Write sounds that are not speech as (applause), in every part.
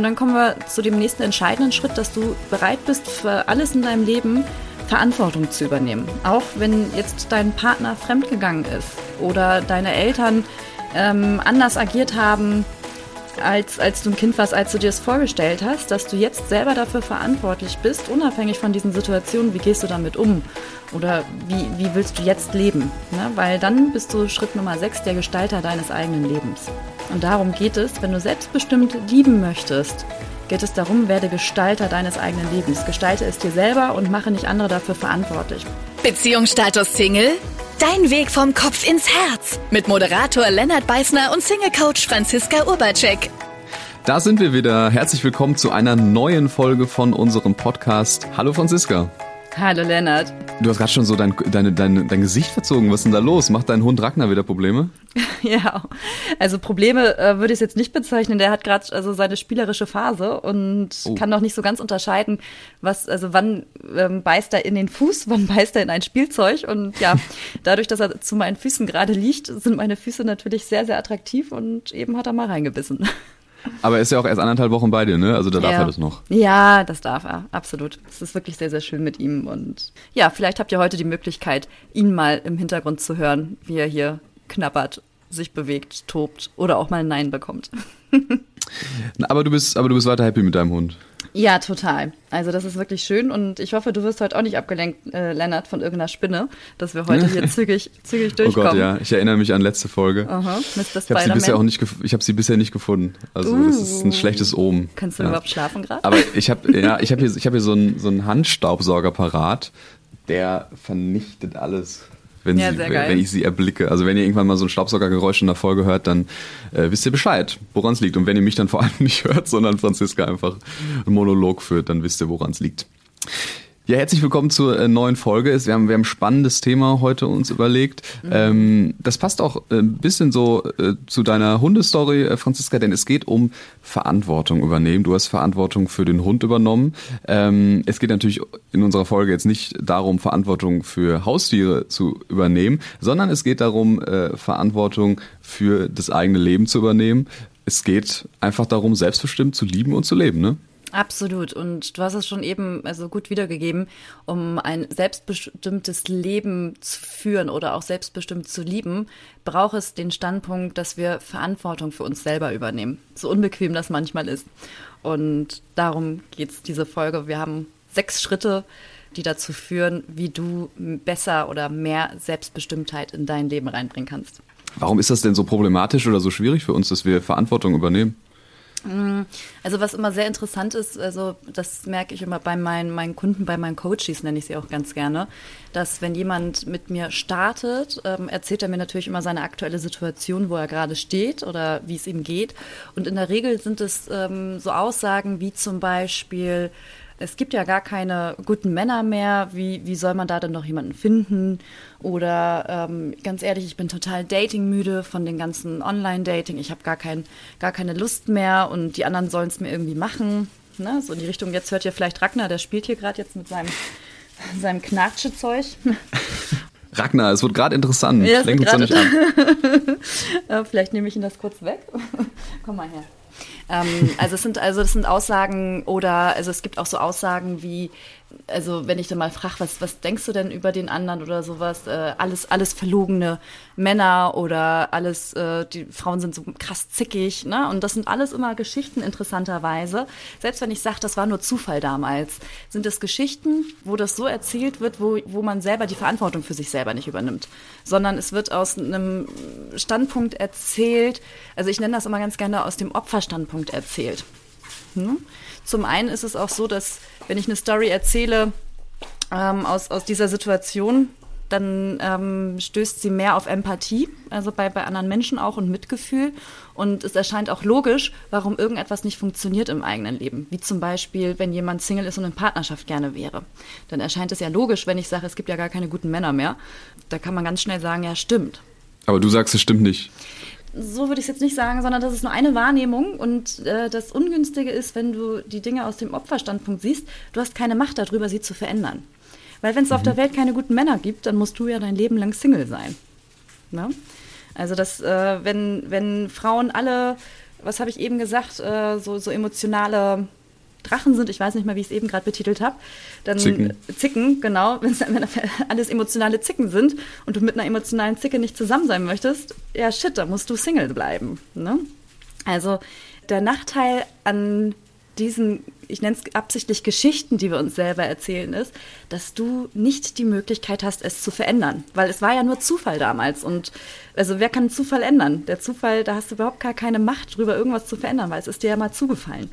Und dann kommen wir zu dem nächsten entscheidenden Schritt, dass du bereit bist, für alles in deinem Leben Verantwortung zu übernehmen. Auch wenn jetzt dein Partner fremdgegangen ist oder deine Eltern ähm, anders agiert haben, als, als du ein Kind warst, als du dir das vorgestellt hast, dass du jetzt selber dafür verantwortlich bist, unabhängig von diesen Situationen, wie gehst du damit um? Oder wie, wie willst du jetzt leben? Ne? Weil dann bist du Schritt Nummer 6 der Gestalter deines eigenen Lebens. Und darum geht es, wenn du selbstbestimmt lieben möchtest, geht es darum, werde Gestalter deines eigenen Lebens. Gestalte es dir selber und mache nicht andere dafür verantwortlich. Beziehungsstatus Single? Dein Weg vom Kopf ins Herz mit Moderator Lennart Beißner und Single-Coach Franziska Urbacek. Da sind wir wieder. Herzlich willkommen zu einer neuen Folge von unserem Podcast. Hallo Franziska. Hallo Lennart. Du hast gerade schon so dein, dein, dein, dein Gesicht verzogen. Was ist denn da los? Macht dein Hund Ragnar wieder Probleme? (laughs) ja, also Probleme äh, würde ich es jetzt nicht bezeichnen. Der hat gerade also seine spielerische Phase und oh. kann noch nicht so ganz unterscheiden, was, also wann ähm, beißt er in den Fuß, (laughs) wann beißt er in ein Spielzeug. Und ja, dadurch, dass er zu meinen Füßen gerade liegt, sind meine Füße natürlich sehr, sehr attraktiv und eben hat er mal reingebissen. Aber er ist ja auch erst anderthalb Wochen bei dir, ne? Also da darf ja. er das noch. Ja, das darf er, absolut. Es ist wirklich sehr, sehr schön mit ihm. Und ja, vielleicht habt ihr heute die Möglichkeit, ihn mal im Hintergrund zu hören, wie er hier knabbert, sich bewegt, tobt oder auch mal ein Nein bekommt. (laughs) aber du bist, aber du bist weiter happy mit deinem Hund. Ja, total. Also das ist wirklich schön und ich hoffe, du wirst heute auch nicht abgelenkt, äh, Lennart, von irgendeiner Spinne, dass wir heute hier (laughs) zügig, zügig durchkommen. Oh Gott, ja. Ich erinnere mich an letzte Folge. Aha, Mr. Ich habe sie bisher auch nicht, ich habe sie bisher nicht gefunden. Also uh, das ist ein uh. schlechtes Omen. Kannst du ja. überhaupt schlafen gerade? Aber ich habe, ja, ich habe hier, ich habe hier so einen, so einen Handstaubsauger parat, der vernichtet alles wenn, ja, sie, wenn ich sie erblicke. Also wenn ihr irgendwann mal so ein Staubsaugergeräusch in der Folge hört, dann äh, wisst ihr Bescheid, woran es liegt. Und wenn ihr mich dann vor allem (laughs) nicht hört, sondern Franziska einfach einen Monolog führt, dann wisst ihr, woran es liegt. Ja, herzlich willkommen zur äh, neuen Folge. Wir haben, wir haben ein spannendes Thema heute uns überlegt. Mhm. Ähm, das passt auch äh, ein bisschen so äh, zu deiner Hundestory, Franziska, denn es geht um Verantwortung übernehmen. Du hast Verantwortung für den Hund übernommen. Ähm, es geht natürlich in unserer Folge jetzt nicht darum, Verantwortung für Haustiere zu übernehmen, sondern es geht darum, Verantwortung für das eigene Leben zu übernehmen. Es geht einfach darum, selbstbestimmt zu lieben und zu leben, ne? Absolut. Und du hast es schon eben also gut wiedergegeben, um ein selbstbestimmtes Leben zu führen oder auch selbstbestimmt zu lieben, braucht es den Standpunkt, dass wir Verantwortung für uns selber übernehmen. So unbequem das manchmal ist. Und darum geht es diese Folge. Wir haben sechs Schritte, die dazu führen, wie du besser oder mehr Selbstbestimmtheit in dein Leben reinbringen kannst. Warum ist das denn so problematisch oder so schwierig für uns, dass wir Verantwortung übernehmen? Mm, also was immer sehr interessant ist, also das merke ich immer bei meinen, meinen Kunden, bei meinen Coaches nenne ich sie auch ganz gerne, dass wenn jemand mit mir startet, ähm, erzählt er mir natürlich immer seine aktuelle Situation, wo er gerade steht oder wie es ihm geht. Und in der Regel sind es ähm, so Aussagen wie zum Beispiel, es gibt ja gar keine guten Männer mehr. Wie, wie soll man da denn noch jemanden finden? Oder ähm, ganz ehrlich, ich bin total datingmüde von den ganzen Online-Dating. Ich habe gar, kein, gar keine Lust mehr und die anderen sollen es mir irgendwie machen. Ne? So in die Richtung, jetzt hört ihr vielleicht Ragnar, der spielt hier gerade jetzt mit seinem, (laughs) seinem Knatschezeug. (laughs) Ragnar, es wird gerade interessant. Ja, Lenk uns doch nicht an. (laughs) vielleicht nehme ich ihn das kurz weg. Komm mal her. Ähm, also es sind also das sind Aussagen oder also es gibt auch so Aussagen wie also wenn ich dann mal frage, was, was denkst du denn über den anderen oder sowas, äh, alles, alles verlogene Männer oder alles, äh, die Frauen sind so krass zickig, ne? Und das sind alles immer Geschichten interessanterweise. Selbst wenn ich sage, das war nur Zufall damals, sind es Geschichten, wo das so erzählt wird, wo, wo man selber die Verantwortung für sich selber nicht übernimmt, sondern es wird aus einem Standpunkt erzählt, also ich nenne das immer ganz gerne aus dem Opferstandpunkt erzählt. Hm? Zum einen ist es auch so, dass wenn ich eine Story erzähle ähm, aus, aus dieser Situation, dann ähm, stößt sie mehr auf Empathie, also bei, bei anderen Menschen auch und Mitgefühl. Und es erscheint auch logisch, warum irgendetwas nicht funktioniert im eigenen Leben. Wie zum Beispiel, wenn jemand Single ist und in Partnerschaft gerne wäre. Dann erscheint es ja logisch, wenn ich sage, es gibt ja gar keine guten Männer mehr. Da kann man ganz schnell sagen, ja, stimmt. Aber du sagst, es stimmt nicht so würde ich es jetzt nicht sagen, sondern das ist nur eine Wahrnehmung. Und äh, das Ungünstige ist, wenn du die Dinge aus dem Opferstandpunkt siehst, du hast keine Macht darüber, sie zu verändern. Weil wenn es mhm. auf der Welt keine guten Männer gibt, dann musst du ja dein Leben lang Single sein. Ne? Also das, äh, wenn, wenn Frauen alle was habe ich eben gesagt, äh, so, so emotionale Drachen sind, ich weiß nicht mal, wie ich es eben gerade betitelt habe, dann Zicken, Zicken genau, (laughs) wenn alles emotionale Zicken sind und du mit einer emotionalen Zicke nicht zusammen sein möchtest, ja shit, da musst du Single bleiben. Ne? Also der Nachteil an diesen, ich nenne es absichtlich Geschichten, die wir uns selber erzählen, ist, dass du nicht die Möglichkeit hast, es zu verändern. Weil es war ja nur Zufall damals. Und also wer kann Zufall ändern? Der Zufall, da hast du überhaupt gar keine Macht drüber, irgendwas zu verändern, weil es ist dir ja mal zugefallen.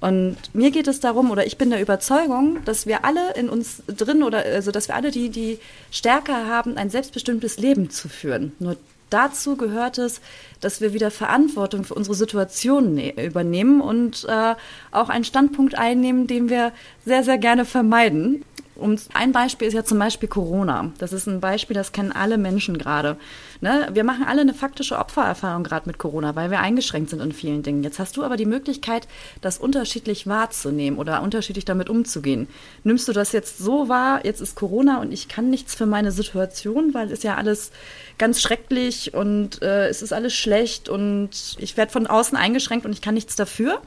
Und mir geht es darum, oder ich bin der Überzeugung, dass wir alle in uns drin oder also dass wir alle die, die Stärke haben, ein selbstbestimmtes Leben zu führen. Nur dazu gehört es, dass wir wieder Verantwortung für unsere Situation ne übernehmen und äh, auch einen Standpunkt einnehmen, den wir sehr, sehr gerne vermeiden. Und ein Beispiel ist ja zum Beispiel Corona. Das ist ein Beispiel, das kennen alle Menschen gerade. Ne? Wir machen alle eine faktische Opfererfahrung gerade mit Corona, weil wir eingeschränkt sind in vielen Dingen. Jetzt hast du aber die Möglichkeit, das unterschiedlich wahrzunehmen oder unterschiedlich damit umzugehen. Nimmst du das jetzt so wahr, jetzt ist Corona und ich kann nichts für meine Situation, weil es ja alles ganz schrecklich und äh, es ist alles schlecht und ich werde von außen eingeschränkt und ich kann nichts dafür?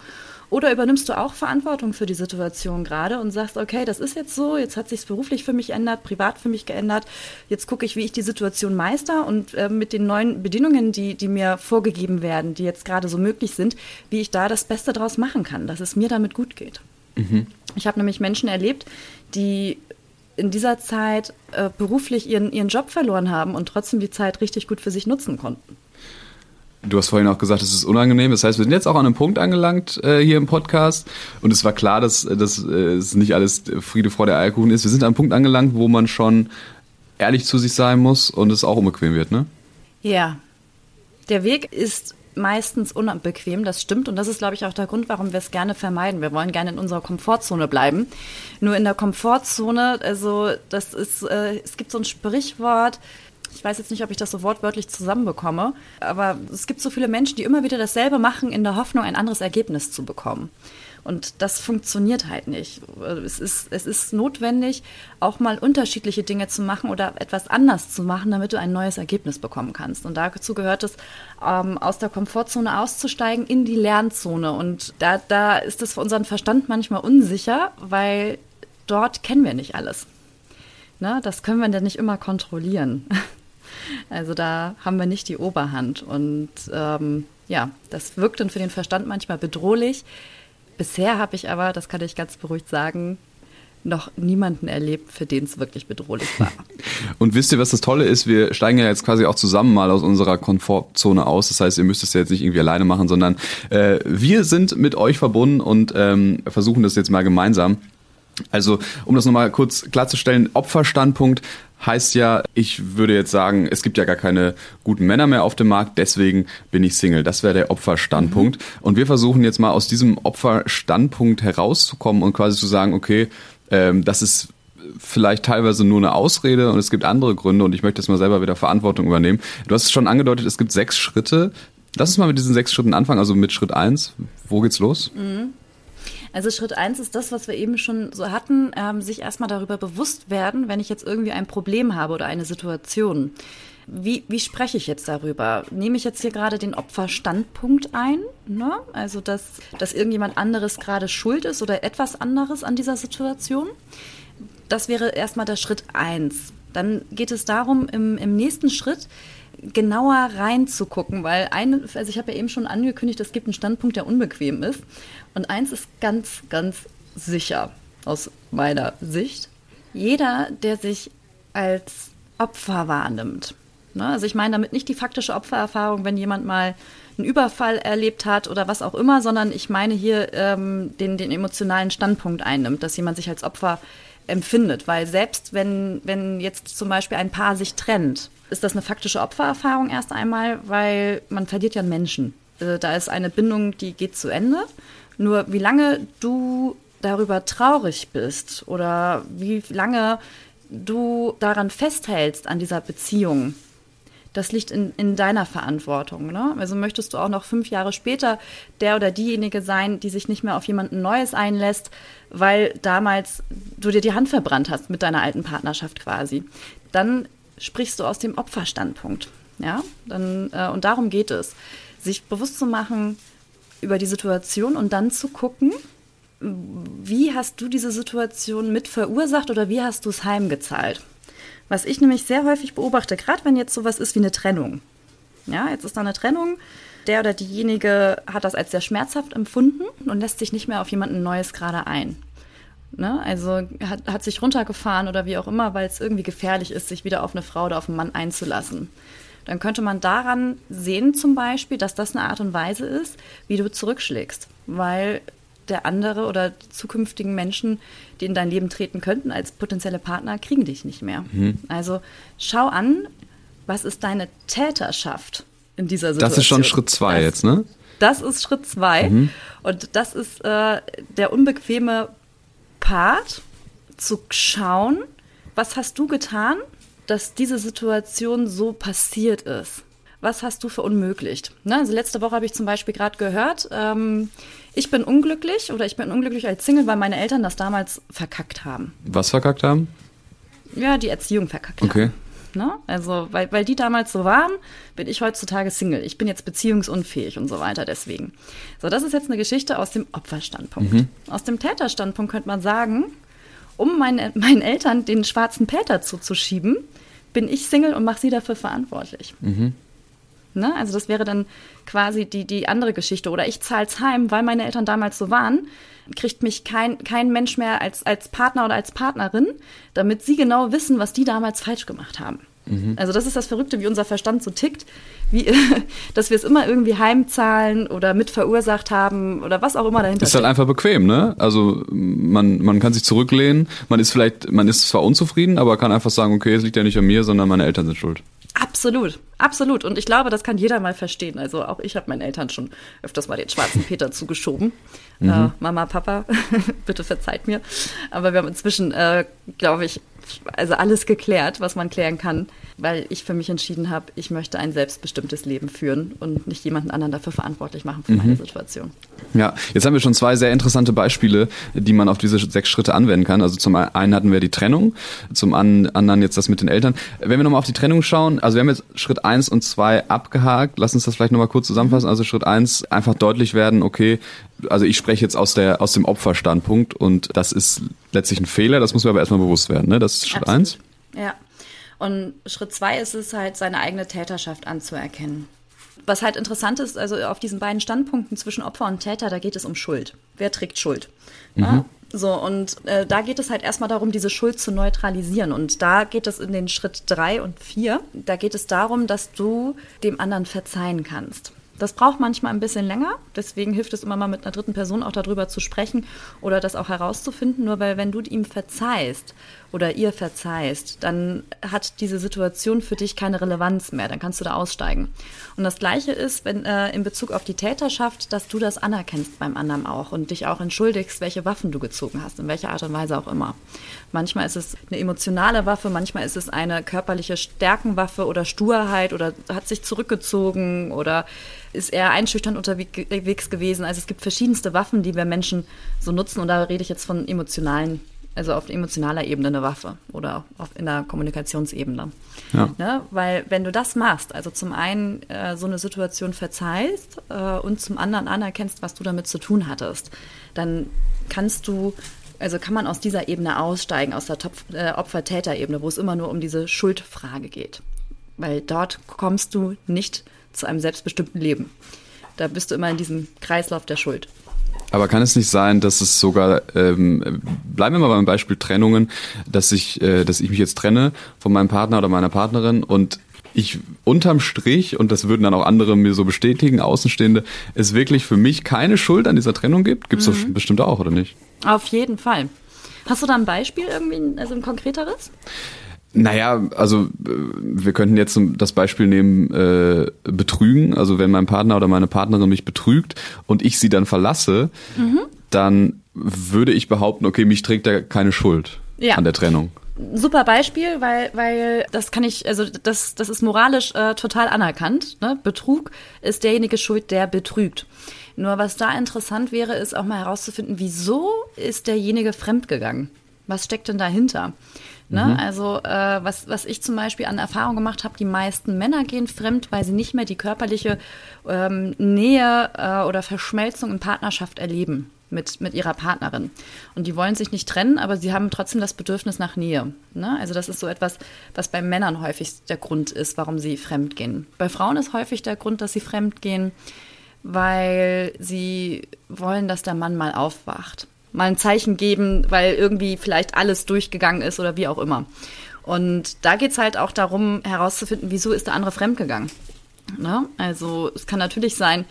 Oder übernimmst du auch Verantwortung für die Situation gerade und sagst, okay, das ist jetzt so, jetzt hat sich beruflich für mich geändert, privat für mich geändert, jetzt gucke ich, wie ich die Situation meister und äh, mit den neuen Bedingungen, die, die mir vorgegeben werden, die jetzt gerade so möglich sind, wie ich da das Beste draus machen kann, dass es mir damit gut geht. Mhm. Ich habe nämlich Menschen erlebt, die in dieser Zeit äh, beruflich ihren, ihren Job verloren haben und trotzdem die Zeit richtig gut für sich nutzen konnten. Du hast vorhin auch gesagt, es ist unangenehm. Das heißt, wir sind jetzt auch an einem Punkt angelangt äh, hier im Podcast. Und es war klar, dass, dass äh, es nicht alles Friede der Eierkuchen ist. Wir sind an einem Punkt angelangt, wo man schon ehrlich zu sich sein muss und es auch unbequem wird, ne? Ja. Der Weg ist meistens unbequem, das stimmt. Und das ist, glaube ich, auch der Grund, warum wir es gerne vermeiden. Wir wollen gerne in unserer Komfortzone bleiben. Nur in der Komfortzone, also das ist, äh, es gibt so ein Sprichwort, ich weiß jetzt nicht, ob ich das so wortwörtlich zusammenbekomme, aber es gibt so viele Menschen, die immer wieder dasselbe machen, in der Hoffnung, ein anderes Ergebnis zu bekommen. Und das funktioniert halt nicht. Es ist, es ist notwendig, auch mal unterschiedliche Dinge zu machen oder etwas anders zu machen, damit du ein neues Ergebnis bekommen kannst. Und dazu gehört es, ähm, aus der Komfortzone auszusteigen in die Lernzone. Und da, da ist es für unseren Verstand manchmal unsicher, weil dort kennen wir nicht alles. Ne? Das können wir dann nicht immer kontrollieren. (laughs) Also da haben wir nicht die Oberhand. Und ähm, ja, das wirkt dann für den Verstand manchmal bedrohlich. Bisher habe ich aber, das kann ich ganz beruhigt sagen, noch niemanden erlebt, für den es wirklich bedrohlich war. (laughs) Und wisst ihr, was das Tolle ist? Wir steigen ja jetzt quasi auch zusammen mal aus unserer Komfortzone aus. Das heißt, ihr müsst es ja jetzt nicht irgendwie alleine machen, sondern äh, wir sind mit euch verbunden und ähm, versuchen das jetzt mal gemeinsam. Also, um das nochmal kurz klarzustellen, Opferstandpunkt heißt ja, ich würde jetzt sagen, es gibt ja gar keine guten Männer mehr auf dem Markt, deswegen bin ich Single. Das wäre der Opferstandpunkt. Mhm. Und wir versuchen jetzt mal aus diesem Opferstandpunkt herauszukommen und quasi zu sagen, okay, ähm, das ist vielleicht teilweise nur eine Ausrede und es gibt andere Gründe und ich möchte jetzt mal selber wieder Verantwortung übernehmen. Du hast es schon angedeutet, es gibt sechs Schritte. Lass uns mal mit diesen sechs Schritten anfangen, also mit Schritt eins. Wo geht's los? Mhm. Also Schritt eins ist das, was wir eben schon so hatten, ähm, sich erstmal darüber bewusst werden, wenn ich jetzt irgendwie ein Problem habe oder eine Situation. Wie, wie spreche ich jetzt darüber? Nehme ich jetzt hier gerade den Opferstandpunkt ein? Ne? Also, dass, dass irgendjemand anderes gerade schuld ist oder etwas anderes an dieser Situation? Das wäre erstmal der Schritt eins. Dann geht es darum, im, im nächsten Schritt genauer reinzugucken, weil eine, also ich habe ja eben schon angekündigt, es gibt einen Standpunkt, der unbequem ist. Und eins ist ganz, ganz sicher aus meiner Sicht. Jeder, der sich als Opfer wahrnimmt, ne? also ich meine damit nicht die faktische Opfererfahrung, wenn jemand mal einen Überfall erlebt hat oder was auch immer, sondern ich meine hier ähm, den, den emotionalen Standpunkt einnimmt, dass jemand sich als Opfer empfindet. Weil selbst wenn, wenn jetzt zum Beispiel ein Paar sich trennt, ist das eine faktische Opfererfahrung erst einmal, weil man verliert ja einen Menschen. Äh, da ist eine Bindung, die geht zu Ende. Nur wie lange du darüber traurig bist oder wie lange du daran festhältst an dieser Beziehung, das liegt in, in deiner Verantwortung. Ne? Also möchtest du auch noch fünf Jahre später der oder diejenige sein, die sich nicht mehr auf jemanden Neues einlässt, weil damals du dir die Hand verbrannt hast mit deiner alten Partnerschaft quasi. Dann sprichst du aus dem Opferstandpunkt. Ja, dann, äh, und darum geht es, sich bewusst zu machen, über die Situation und dann zu gucken, wie hast du diese Situation mit verursacht oder wie hast du es heimgezahlt? Was ich nämlich sehr häufig beobachte, gerade wenn jetzt sowas ist wie eine Trennung. Ja, jetzt ist da eine Trennung. Der oder diejenige hat das als sehr schmerzhaft empfunden und lässt sich nicht mehr auf jemanden Neues gerade ein. Ne? Also hat, hat sich runtergefahren oder wie auch immer, weil es irgendwie gefährlich ist, sich wieder auf eine Frau oder auf einen Mann einzulassen. Dann könnte man daran sehen zum Beispiel, dass das eine Art und Weise ist, wie du zurückschlägst. Weil der andere oder zukünftigen Menschen, die in dein Leben treten könnten als potenzielle Partner, kriegen dich nicht mehr. Mhm. Also schau an, was ist deine Täterschaft in dieser Situation. Das ist schon Schritt zwei das, jetzt, ne? Das ist Schritt zwei. Mhm. Und das ist äh, der unbequeme Part, zu schauen, was hast du getan, dass diese Situation so passiert ist? Was hast du verunmöglicht? Ne? Also letzte Woche habe ich zum Beispiel gerade gehört, ähm, ich bin unglücklich oder ich bin unglücklich als Single, weil meine Eltern das damals verkackt haben. Was verkackt haben? Ja, die Erziehung verkackt okay. haben. Ne? Also, weil, weil die damals so waren, bin ich heutzutage Single. Ich bin jetzt beziehungsunfähig und so weiter deswegen. So, das ist jetzt eine Geschichte aus dem Opferstandpunkt. Mhm. Aus dem Täterstandpunkt könnte man sagen, um meine, meinen Eltern den schwarzen Peter zuzuschieben, bin ich Single und mache sie dafür verantwortlich. Mhm. Ne? Also das wäre dann quasi die, die andere Geschichte. Oder ich zahle es heim, weil meine Eltern damals so waren, kriegt mich kein, kein Mensch mehr als, als Partner oder als Partnerin, damit sie genau wissen, was die damals falsch gemacht haben. Mhm. Also das ist das Verrückte, wie unser Verstand so tickt, wie, (laughs) dass wir es immer irgendwie heimzahlen oder mit verursacht haben oder was auch immer dahinter Ist halt einfach bequem, ne? Also man, man kann sich zurücklehnen, man ist vielleicht, man ist zwar unzufrieden, aber kann einfach sagen, okay, es liegt ja nicht an mir, sondern meine Eltern sind schuld. Absolut, absolut. Und ich glaube, das kann jeder mal verstehen. Also auch ich habe meinen Eltern schon öfters mal den schwarzen Peter (laughs) zugeschoben. Mhm. Äh, Mama, Papa, (laughs) bitte verzeiht mir. Aber wir haben inzwischen, äh, glaube ich, also alles geklärt, was man klären kann, weil ich für mich entschieden habe, ich möchte ein selbstbestimmtes Leben führen und nicht jemanden anderen dafür verantwortlich machen für mhm. meine Situation. Ja, jetzt haben wir schon zwei sehr interessante Beispiele, die man auf diese sechs Schritte anwenden kann. Also zum einen hatten wir die Trennung, zum anderen jetzt das mit den Eltern. Wenn wir nochmal auf die Trennung schauen, also wir haben jetzt Schritt eins und zwei abgehakt. Lass uns das vielleicht nochmal kurz zusammenfassen. Mhm. Also Schritt eins einfach deutlich werden, okay, also ich spreche jetzt aus der aus dem Opferstandpunkt und das ist letztlich ein Fehler, das muss mir aber erstmal bewusst werden, ne? Das ist Schritt Absolut. eins. Ja. Und Schritt zwei ist es halt, seine eigene Täterschaft anzuerkennen. Was halt interessant ist, also auf diesen beiden Standpunkten zwischen Opfer und Täter, da geht es um Schuld. Wer trägt Schuld? Mhm. Ja? So, und äh, da geht es halt erstmal darum, diese Schuld zu neutralisieren. Und da geht es in den Schritt drei und vier. Da geht es darum, dass du dem anderen verzeihen kannst. Das braucht manchmal ein bisschen länger, deswegen hilft es immer mal mit einer dritten Person auch darüber zu sprechen oder das auch herauszufinden. Nur weil, wenn du ihm verzeihst oder ihr verzeihst, dann hat diese Situation für dich keine Relevanz mehr. Dann kannst du da aussteigen. Und das Gleiche ist, wenn äh, in Bezug auf die Täterschaft, dass du das anerkennst beim anderen auch und dich auch entschuldigst, welche Waffen du gezogen hast, in welcher Art und Weise auch immer. Manchmal ist es eine emotionale Waffe, manchmal ist es eine körperliche Stärkenwaffe oder Sturheit oder hat sich zurückgezogen oder ist eher einschüchternd unterwegs gewesen. Also es gibt verschiedenste Waffen, die wir Menschen so nutzen und da rede ich jetzt von emotionalen also auf emotionaler Ebene eine Waffe oder auf, in der Kommunikationsebene. Ja. Ne? Weil wenn du das machst, also zum einen äh, so eine Situation verzeihst äh, und zum anderen anerkennst, was du damit zu tun hattest, dann kannst du, also kann man aus dieser Ebene aussteigen, aus der äh, Opfer-Täter-Ebene, wo es immer nur um diese Schuldfrage geht. Weil dort kommst du nicht zu einem selbstbestimmten Leben. Da bist du immer in diesem Kreislauf der Schuld. Aber kann es nicht sein, dass es sogar, ähm, bleiben wir mal beim Beispiel Trennungen, dass ich, äh, dass ich mich jetzt trenne von meinem Partner oder meiner Partnerin und ich unterm Strich, und das würden dann auch andere mir so bestätigen, Außenstehende, es wirklich für mich keine Schuld an dieser Trennung gibt? Gibt es mhm. bestimmt auch, oder nicht? Auf jeden Fall. Hast du da ein Beispiel irgendwie, also ein konkreteres? Naja, also äh, wir könnten jetzt das Beispiel nehmen, äh, betrügen. Also wenn mein Partner oder meine Partnerin mich betrügt und ich sie dann verlasse, mhm. dann würde ich behaupten, okay, mich trägt da keine Schuld ja. an der Trennung. Super Beispiel, weil, weil das kann ich, also das, das ist moralisch äh, total anerkannt. Ne? Betrug ist derjenige schuld, der betrügt. Nur was da interessant wäre, ist auch mal herauszufinden, wieso ist derjenige fremdgegangen? Was steckt denn dahinter? Ne? Mhm. Also äh, was, was ich zum Beispiel an Erfahrung gemacht habe, die meisten Männer gehen fremd, weil sie nicht mehr die körperliche ähm, Nähe äh, oder Verschmelzung in Partnerschaft erleben mit, mit ihrer Partnerin. Und die wollen sich nicht trennen, aber sie haben trotzdem das Bedürfnis nach Nähe. Ne? Also das ist so etwas, was bei Männern häufig der Grund ist, warum sie fremd gehen. Bei Frauen ist häufig der Grund, dass sie fremd gehen, weil sie wollen, dass der Mann mal aufwacht mal ein Zeichen geben, weil irgendwie vielleicht alles durchgegangen ist oder wie auch immer. Und da geht es halt auch darum, herauszufinden, wieso ist der andere fremdgegangen. Ne? Also es kann natürlich sein,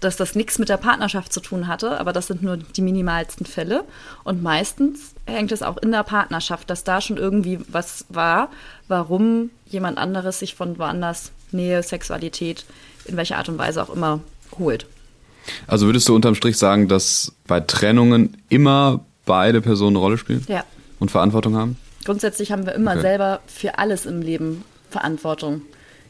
dass das nichts mit der Partnerschaft zu tun hatte, aber das sind nur die minimalsten Fälle. Und meistens hängt es auch in der Partnerschaft, dass da schon irgendwie was war, warum jemand anderes sich von woanders Nähe, Sexualität, in welcher Art und Weise auch immer holt. Also würdest du unterm Strich sagen, dass bei Trennungen immer beide Personen eine Rolle spielen? Ja. Und Verantwortung haben? Grundsätzlich haben wir immer okay. selber für alles im Leben Verantwortung,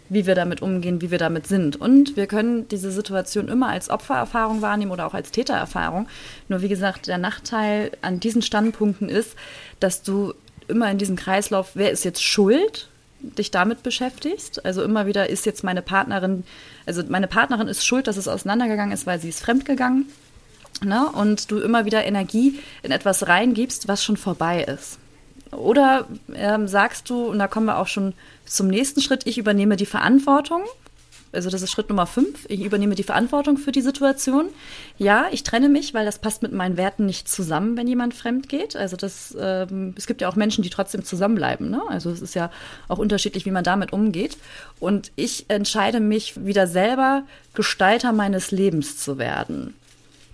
wie wir damit umgehen, wie wir damit sind. Und wir können diese Situation immer als Opfererfahrung wahrnehmen oder auch als Tätererfahrung. Nur wie gesagt, der Nachteil an diesen Standpunkten ist, dass du immer in diesem Kreislauf, wer ist jetzt schuld, dich damit beschäftigst. Also immer wieder ist jetzt meine Partnerin also meine Partnerin ist schuld, dass es auseinandergegangen ist, weil sie ist fremdgegangen. Ne? Und du immer wieder Energie in etwas reingibst, was schon vorbei ist. Oder ähm, sagst du, und da kommen wir auch schon zum nächsten Schritt, ich übernehme die Verantwortung also das ist Schritt Nummer fünf. Ich übernehme die Verantwortung für die Situation. Ja, ich trenne mich, weil das passt mit meinen Werten nicht zusammen, wenn jemand fremd geht. Also das, ähm, es gibt ja auch Menschen, die trotzdem zusammenbleiben. Ne? Also es ist ja auch unterschiedlich, wie man damit umgeht. Und ich entscheide mich wieder selber, Gestalter meines Lebens zu werden.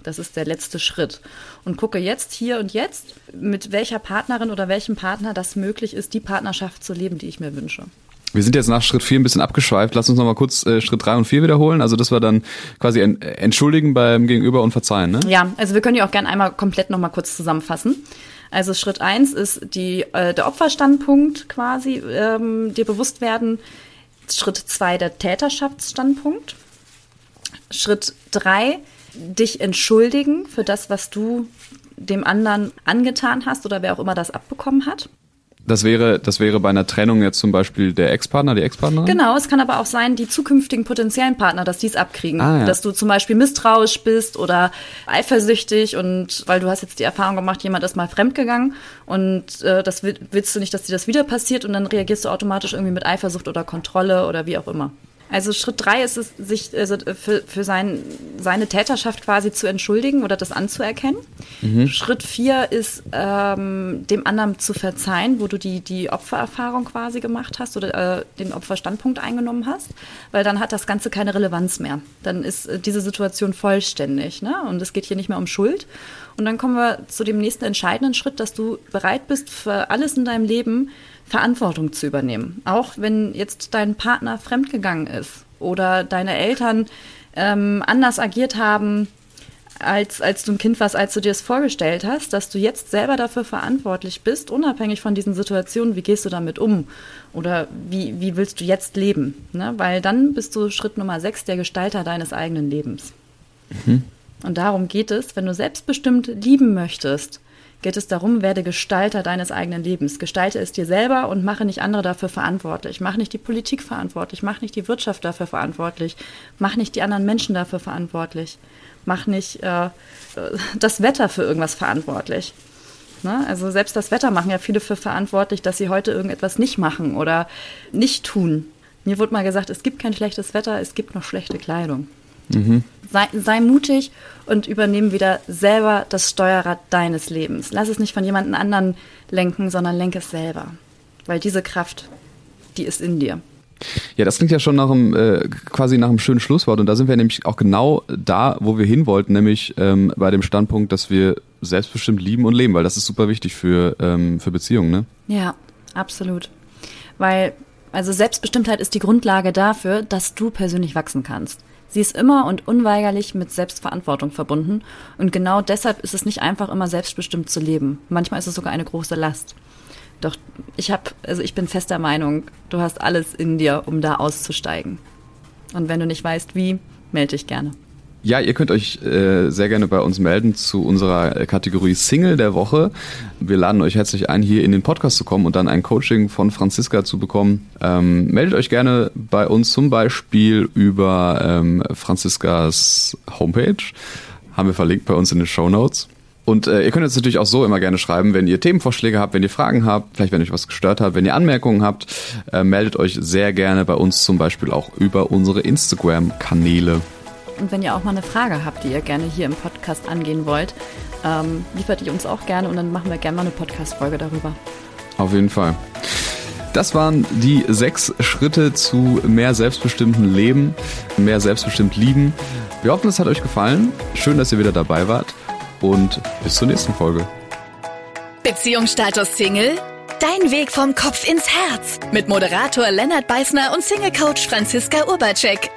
Das ist der letzte Schritt. Und gucke jetzt, hier und jetzt, mit welcher Partnerin oder welchem Partner das möglich ist, die Partnerschaft zu leben, die ich mir wünsche. Wir sind jetzt nach Schritt 4 ein bisschen abgeschweift. Lass uns noch mal kurz äh, Schritt 3 und 4 wiederholen. Also das war dann quasi en entschuldigen beim Gegenüber und verzeihen, ne? Ja, also wir können die auch gerne einmal komplett noch mal kurz zusammenfassen. Also Schritt 1 ist die, äh, der Opferstandpunkt quasi, ähm, dir bewusst werden. Schritt 2 der Täterschaftsstandpunkt. Schritt 3 dich entschuldigen für das, was du dem anderen angetan hast oder wer auch immer das abbekommen hat. Das wäre, das wäre bei einer Trennung jetzt zum Beispiel der Ex-Partner, die Ex-Partnerin? Genau, es kann aber auch sein, die zukünftigen potenziellen Partner, dass die es abkriegen. Ah, ja. Dass du zum Beispiel misstrauisch bist oder eifersüchtig und weil du hast jetzt die Erfahrung gemacht, jemand ist mal fremdgegangen und äh, das willst du nicht, dass dir das wieder passiert und dann reagierst du automatisch irgendwie mit Eifersucht oder Kontrolle oder wie auch immer. Also Schritt drei ist es, sich also für, für sein, seine Täterschaft quasi zu entschuldigen oder das anzuerkennen. Mhm. Schritt vier ist, ähm, dem anderen zu verzeihen, wo du die, die Opfererfahrung quasi gemacht hast oder äh, den Opferstandpunkt eingenommen hast, weil dann hat das Ganze keine Relevanz mehr. Dann ist äh, diese Situation vollständig ne? und es geht hier nicht mehr um Schuld. Und dann kommen wir zu dem nächsten entscheidenden Schritt, dass du bereit bist, für alles in deinem Leben Verantwortung zu übernehmen. Auch wenn jetzt dein Partner fremdgegangen ist oder deine Eltern ähm, anders agiert haben, als, als du ein Kind warst, als du dir es vorgestellt hast, dass du jetzt selber dafür verantwortlich bist, unabhängig von diesen Situationen, wie gehst du damit um? Oder wie, wie willst du jetzt leben? Ne? Weil dann bist du Schritt Nummer sechs, der Gestalter deines eigenen Lebens. Mhm. Und darum geht es, wenn du selbstbestimmt lieben möchtest, geht es darum, werde Gestalter deines eigenen Lebens. Gestalte es dir selber und mache nicht andere dafür verantwortlich. Mach nicht die Politik verantwortlich, mach nicht die Wirtschaft dafür verantwortlich, mach nicht die anderen Menschen dafür verantwortlich, mach nicht äh, das Wetter für irgendwas verantwortlich. Ne? Also selbst das Wetter machen ja viele für verantwortlich, dass sie heute irgendetwas nicht machen oder nicht tun. Mir wurde mal gesagt, es gibt kein schlechtes Wetter, es gibt noch schlechte Kleidung. Mhm. Sei, sei, mutig und übernimm wieder selber das Steuerrad deines Lebens. Lass es nicht von jemand anderen lenken, sondern lenke es selber. Weil diese Kraft, die ist in dir. Ja, das klingt ja schon nach einem, äh, quasi nach einem schönen Schlusswort. Und da sind wir nämlich auch genau da, wo wir hin wollten, nämlich ähm, bei dem Standpunkt, dass wir selbstbestimmt lieben und leben, weil das ist super wichtig für, ähm, für Beziehungen, ne? Ja, absolut. Weil, also Selbstbestimmtheit ist die Grundlage dafür, dass du persönlich wachsen kannst. Sie ist immer und unweigerlich mit Selbstverantwortung verbunden und genau deshalb ist es nicht einfach immer selbstbestimmt zu leben. Manchmal ist es sogar eine große Last. Doch ich habe, also ich bin fester Meinung, du hast alles in dir, um da auszusteigen. Und wenn du nicht weißt wie, melde dich gerne. Ja, ihr könnt euch äh, sehr gerne bei uns melden zu unserer Kategorie Single der Woche. Wir laden euch herzlich ein, hier in den Podcast zu kommen und dann ein Coaching von Franziska zu bekommen. Ähm, meldet euch gerne bei uns zum Beispiel über ähm, Franziskas Homepage. Haben wir verlinkt bei uns in den Show Notes. Und äh, ihr könnt uns natürlich auch so immer gerne schreiben, wenn ihr Themenvorschläge habt, wenn ihr Fragen habt, vielleicht wenn euch was gestört hat, wenn ihr Anmerkungen habt, äh, meldet euch sehr gerne bei uns zum Beispiel auch über unsere Instagram-Kanäle. Und wenn ihr auch mal eine Frage habt, die ihr gerne hier im Podcast angehen wollt, ähm, liefert ihr uns auch gerne und dann machen wir gerne mal eine Podcast-Folge darüber. Auf jeden Fall. Das waren die sechs Schritte zu mehr selbstbestimmten Leben, mehr selbstbestimmt lieben. Wir hoffen, es hat euch gefallen. Schön, dass ihr wieder dabei wart und bis zur nächsten Folge. Beziehungsstatus Single? Dein Weg vom Kopf ins Herz mit Moderator Lennart Beißner und Single Coach Franziska Urbacek.